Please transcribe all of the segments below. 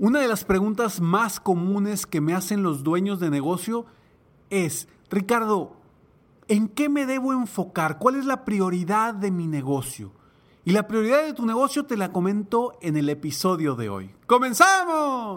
Una de las preguntas más comunes que me hacen los dueños de negocio es, Ricardo, ¿en qué me debo enfocar? ¿Cuál es la prioridad de mi negocio? Y la prioridad de tu negocio te la comento en el episodio de hoy. ¡Comenzamos!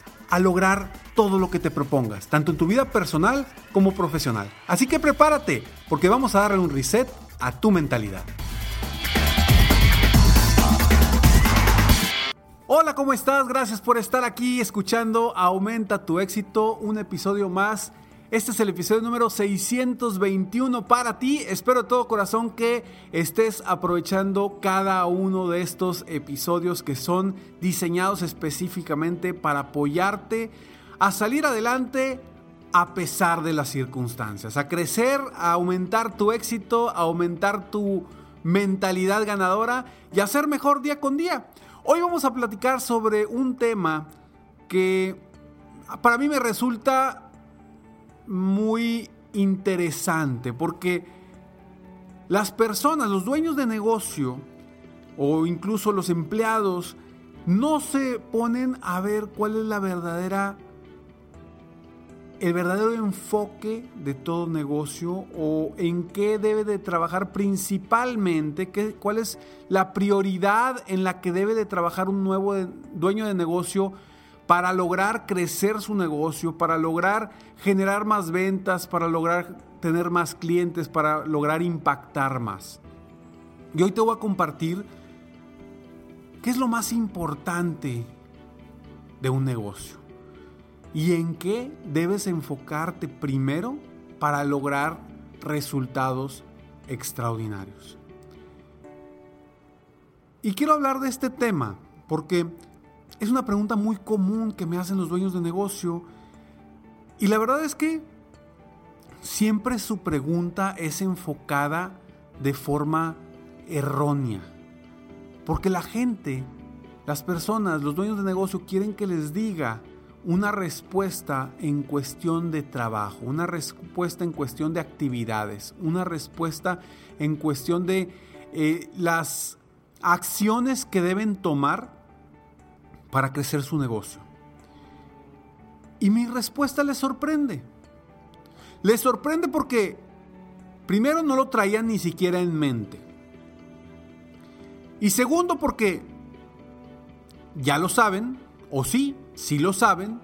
a lograr todo lo que te propongas, tanto en tu vida personal como profesional. Así que prepárate, porque vamos a darle un reset a tu mentalidad. Hola, ¿cómo estás? Gracias por estar aquí escuchando Aumenta tu éxito, un episodio más este es el episodio número 621 para ti. Espero de todo corazón que estés aprovechando cada uno de estos episodios que son diseñados específicamente para apoyarte a salir adelante a pesar de las circunstancias, a crecer, a aumentar tu éxito, a aumentar tu mentalidad ganadora y a ser mejor día con día. Hoy vamos a platicar sobre un tema que para mí me resulta muy interesante porque las personas, los dueños de negocio o incluso los empleados no se ponen a ver cuál es la verdadera el verdadero enfoque de todo negocio o en qué debe de trabajar principalmente, qué, cuál es la prioridad en la que debe de trabajar un nuevo dueño de negocio para lograr crecer su negocio, para lograr generar más ventas, para lograr tener más clientes, para lograr impactar más. Y hoy te voy a compartir qué es lo más importante de un negocio y en qué debes enfocarte primero para lograr resultados extraordinarios. Y quiero hablar de este tema porque es una pregunta muy común que me hacen los dueños de negocio y la verdad es que siempre su pregunta es enfocada de forma errónea. Porque la gente, las personas, los dueños de negocio quieren que les diga una respuesta en cuestión de trabajo, una respuesta en cuestión de actividades, una respuesta en cuestión de eh, las acciones que deben tomar para crecer su negocio. Y mi respuesta les sorprende. Les sorprende porque primero no lo traían ni siquiera en mente. Y segundo porque ya lo saben, o sí, sí lo saben,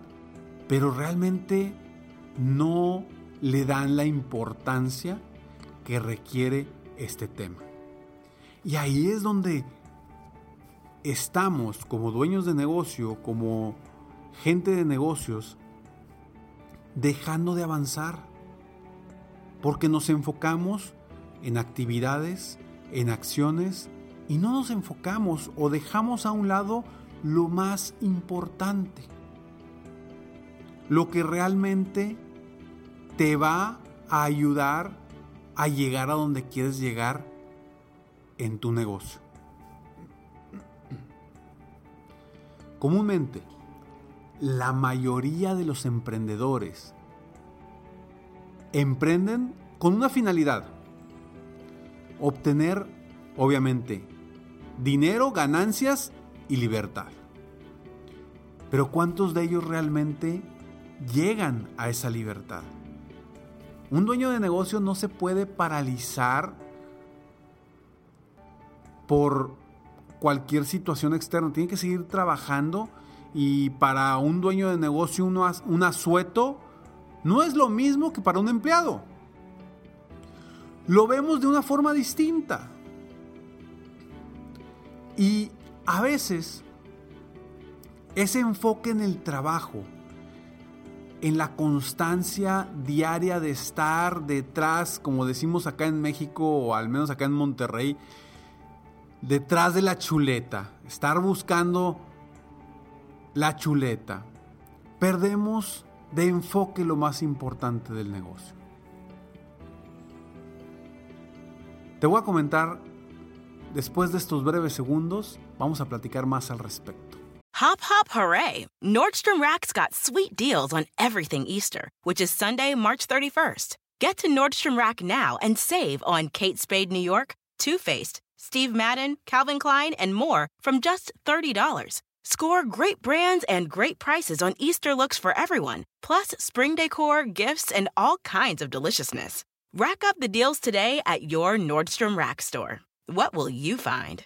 pero realmente no le dan la importancia que requiere este tema. Y ahí es donde estamos como dueños de negocio, como gente de negocios, dejando de avanzar. Porque nos enfocamos en actividades, en acciones, y no nos enfocamos o dejamos a un lado lo más importante. Lo que realmente te va a ayudar a llegar a donde quieres llegar en tu negocio. Comúnmente, la mayoría de los emprendedores emprenden con una finalidad, obtener, obviamente, dinero, ganancias y libertad. Pero ¿cuántos de ellos realmente llegan a esa libertad? Un dueño de negocio no se puede paralizar por cualquier situación externa. Tiene que seguir trabajando y para un dueño de negocio un asueto no es lo mismo que para un empleado. Lo vemos de una forma distinta. Y a veces ese enfoque en el trabajo, en la constancia diaria de estar detrás, como decimos acá en México o al menos acá en Monterrey, detrás de la chuleta, estar buscando la chuleta, perdemos de enfoque lo más importante del negocio. Te voy a comentar, después de estos breves segundos, vamos a platicar más al respecto. Hop, hop, hooray! Nordstrom Rack's got sweet deals on everything Easter, which is Sunday, March 31st. Get to Nordstrom Rack now and save on Kate Spade New York, Too Faced, Steve Madden, Calvin Klein, and more from just $30. Score great brands and great prices on Easter looks for everyone, plus spring decor, gifts, and all kinds of deliciousness. Rack up the deals today at your Nordstrom Rack store. What will you find?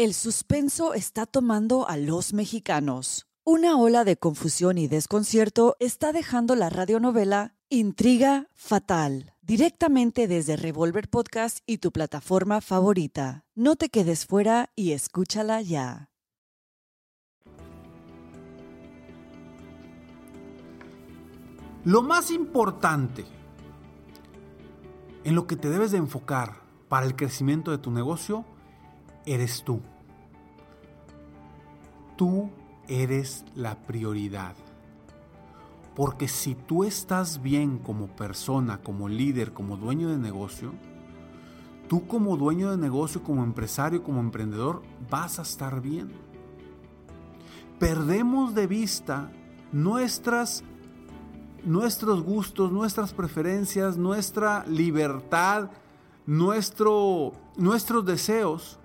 El suspenso está tomando a los mexicanos. Una ola de confusión y desconcierto está dejando la radionovela Intriga Fatal, directamente desde Revolver Podcast y tu plataforma favorita. No te quedes fuera y escúchala ya. Lo más importante en lo que te debes de enfocar para el crecimiento de tu negocio eres tú. Tú eres la prioridad. Porque si tú estás bien como persona, como líder, como dueño de negocio, tú como dueño de negocio, como empresario, como emprendedor, vas a estar bien. Perdemos de vista nuestras nuestros gustos, nuestras preferencias, nuestra libertad, nuestro, nuestros deseos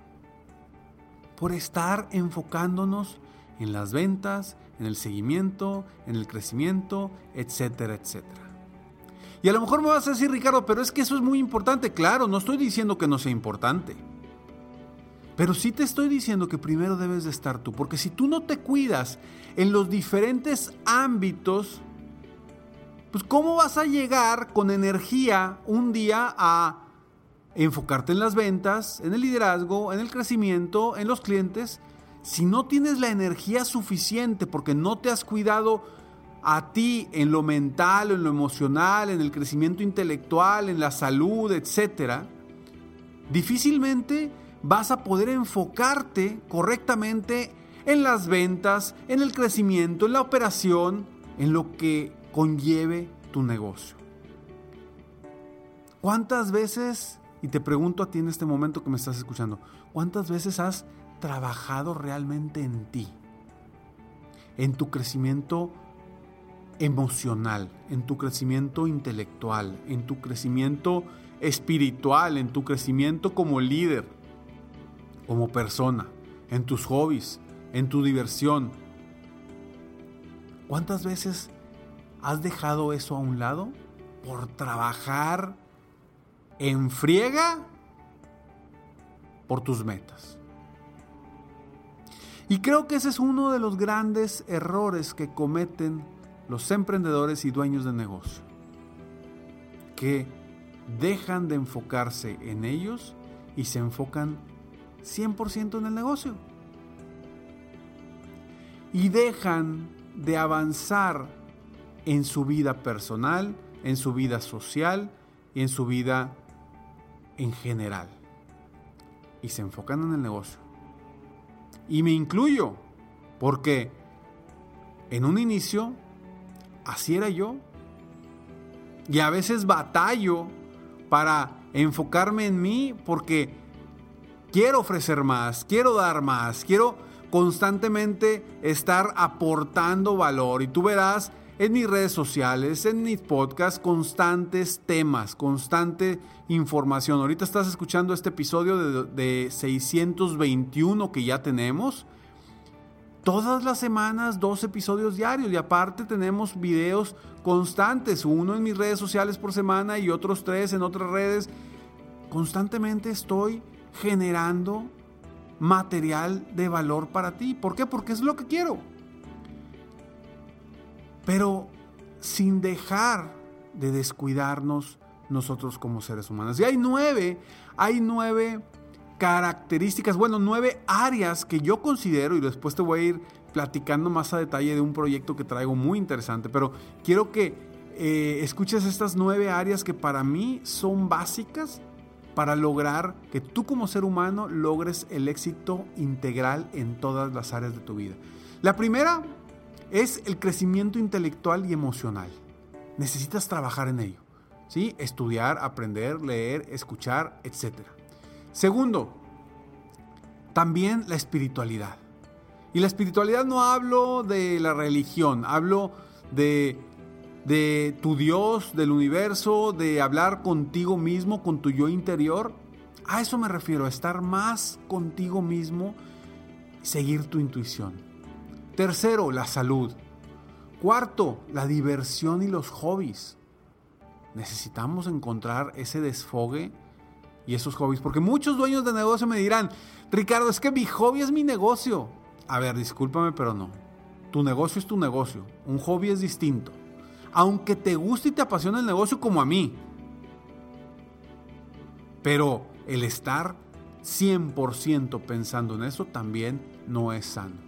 por estar enfocándonos en las ventas, en el seguimiento, en el crecimiento, etcétera, etcétera. Y a lo mejor me vas a decir, Ricardo, pero es que eso es muy importante. Claro, no estoy diciendo que no sea importante. Pero sí te estoy diciendo que primero debes de estar tú, porque si tú no te cuidas en los diferentes ámbitos, pues ¿cómo vas a llegar con energía un día a enfocarte en las ventas, en el liderazgo, en el crecimiento, en los clientes, si no tienes la energía suficiente porque no te has cuidado a ti en lo mental, en lo emocional, en el crecimiento intelectual, en la salud, etc., difícilmente vas a poder enfocarte correctamente en las ventas, en el crecimiento, en la operación, en lo que conlleve tu negocio. ¿Cuántas veces, y te pregunto a ti en este momento que me estás escuchando, cuántas veces has trabajado realmente en ti? En tu crecimiento emocional, en tu crecimiento intelectual, en tu crecimiento espiritual, en tu crecimiento como líder, como persona, en tus hobbies, en tu diversión. ¿Cuántas veces has dejado eso a un lado por trabajar en friega por tus metas? Y creo que ese es uno de los grandes errores que cometen los emprendedores y dueños de negocio, que dejan de enfocarse en ellos y se enfocan 100% en el negocio. Y dejan de avanzar en su vida personal, en su vida social y en su vida en general. Y se enfocan en el negocio. Y me incluyo, porque en un inicio así era yo. Y a veces batallo para enfocarme en mí porque quiero ofrecer más, quiero dar más, quiero constantemente estar aportando valor. Y tú verás en mis redes sociales, en mis podcasts, constantes temas, constante información. Ahorita estás escuchando este episodio de, de 621 que ya tenemos todas las semanas dos episodios diarios y aparte tenemos videos constantes, uno en mis redes sociales por semana y otros tres en otras redes. Constantemente estoy generando material de valor para ti. ¿Por qué? Porque es lo que quiero. Pero sin dejar de descuidarnos nosotros como seres humanos. Y hay nueve, hay nueve características, bueno, nueve áreas que yo considero, y después te voy a ir platicando más a detalle de un proyecto que traigo muy interesante, pero quiero que eh, escuches estas nueve áreas que para mí son básicas para lograr que tú como ser humano logres el éxito integral en todas las áreas de tu vida. La primera es el crecimiento intelectual y emocional. Necesitas trabajar en ello. ¿sí? Estudiar, aprender, leer, escuchar, etcétera. Segundo, también la espiritualidad. Y la espiritualidad no hablo de la religión, hablo de, de tu Dios, del universo, de hablar contigo mismo, con tu yo interior. A eso me refiero, estar más contigo mismo, seguir tu intuición. Tercero, la salud. Cuarto, la diversión y los hobbies. Necesitamos encontrar ese desfogue y esos hobbies. Porque muchos dueños de negocio me dirán, Ricardo, es que mi hobby es mi negocio. A ver, discúlpame, pero no. Tu negocio es tu negocio. Un hobby es distinto. Aunque te guste y te apasione el negocio como a mí. Pero el estar 100% pensando en eso también no es sano.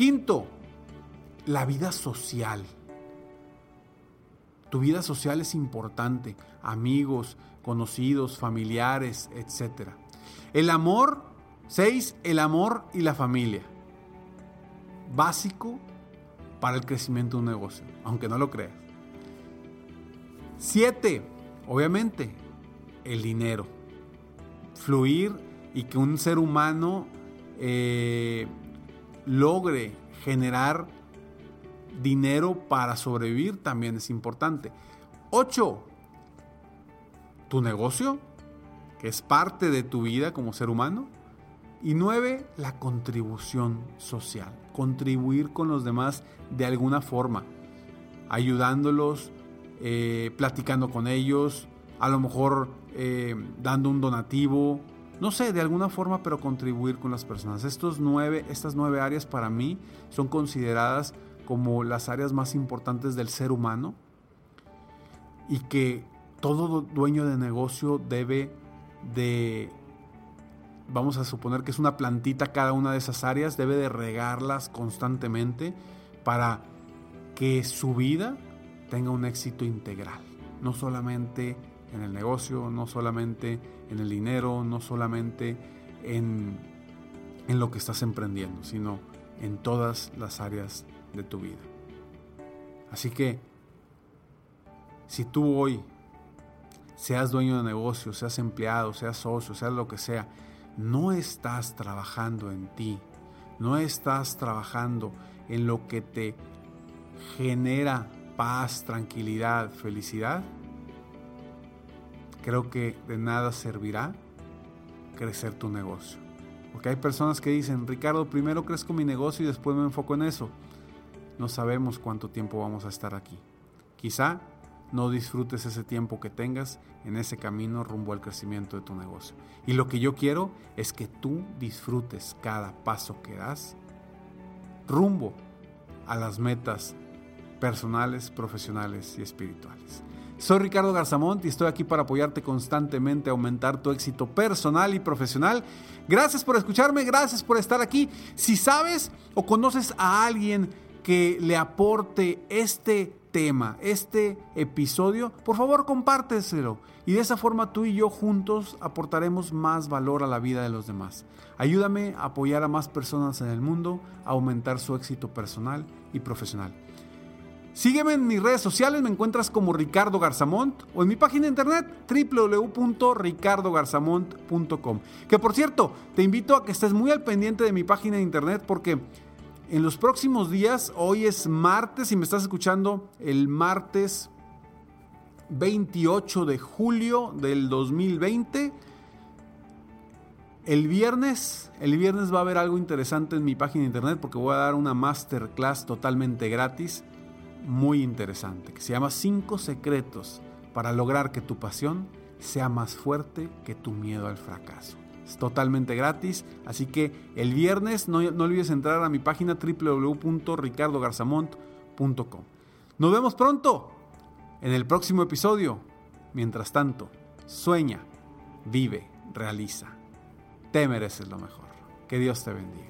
Quinto, la vida social. Tu vida social es importante. Amigos, conocidos, familiares, etc. El amor, seis, el amor y la familia. Básico para el crecimiento de un negocio, aunque no lo creas. Siete, obviamente, el dinero. Fluir y que un ser humano eh, logre generar dinero para sobrevivir también es importante. Ocho, tu negocio, que es parte de tu vida como ser humano. Y nueve, la contribución social. Contribuir con los demás de alguna forma. Ayudándolos, eh, platicando con ellos, a lo mejor eh, dando un donativo. No sé, de alguna forma, pero contribuir con las personas. Estos nueve, estas nueve áreas para mí son consideradas como las áreas más importantes del ser humano y que todo dueño de negocio debe de, vamos a suponer que es una plantita cada una de esas áreas, debe de regarlas constantemente para que su vida tenga un éxito integral, no solamente en el negocio, no solamente en el dinero, no solamente en, en lo que estás emprendiendo, sino en todas las áreas de tu vida. Así que, si tú hoy seas dueño de negocio, seas empleado, seas socio, seas lo que sea, no estás trabajando en ti, no estás trabajando en lo que te genera paz, tranquilidad, felicidad, creo que de nada servirá crecer tu negocio. Porque hay personas que dicen, Ricardo, primero crezco mi negocio y después me enfoco en eso. No sabemos cuánto tiempo vamos a estar aquí. Quizá no disfrutes ese tiempo que tengas en ese camino rumbo al crecimiento de tu negocio. Y lo que yo quiero es que tú disfrutes cada paso que das rumbo a las metas personales, profesionales y espirituales. Soy Ricardo Garzamont y estoy aquí para apoyarte constantemente a aumentar tu éxito personal y profesional. Gracias por escucharme, gracias por estar aquí. Si sabes o conoces a alguien que le aporte este tema, este episodio, por favor compárteselo. Y de esa forma tú y yo juntos aportaremos más valor a la vida de los demás. Ayúdame a apoyar a más personas en el mundo, a aumentar su éxito personal y profesional. Sígueme en mis redes sociales, me encuentras como Ricardo Garzamont o en mi página de internet www.ricardogarzamont.com. Que por cierto, te invito a que estés muy al pendiente de mi página de internet porque en los próximos días, hoy es martes y me estás escuchando el martes 28 de julio del 2020. El viernes, el viernes va a haber algo interesante en mi página de internet porque voy a dar una masterclass totalmente gratis muy interesante que se llama 5 secretos para lograr que tu pasión sea más fuerte que tu miedo al fracaso. Es totalmente gratis, así que el viernes no, no olvides entrar a mi página www.ricardogarzamont.com. Nos vemos pronto en el próximo episodio. Mientras tanto, sueña, vive, realiza. Te mereces lo mejor. Que Dios te bendiga.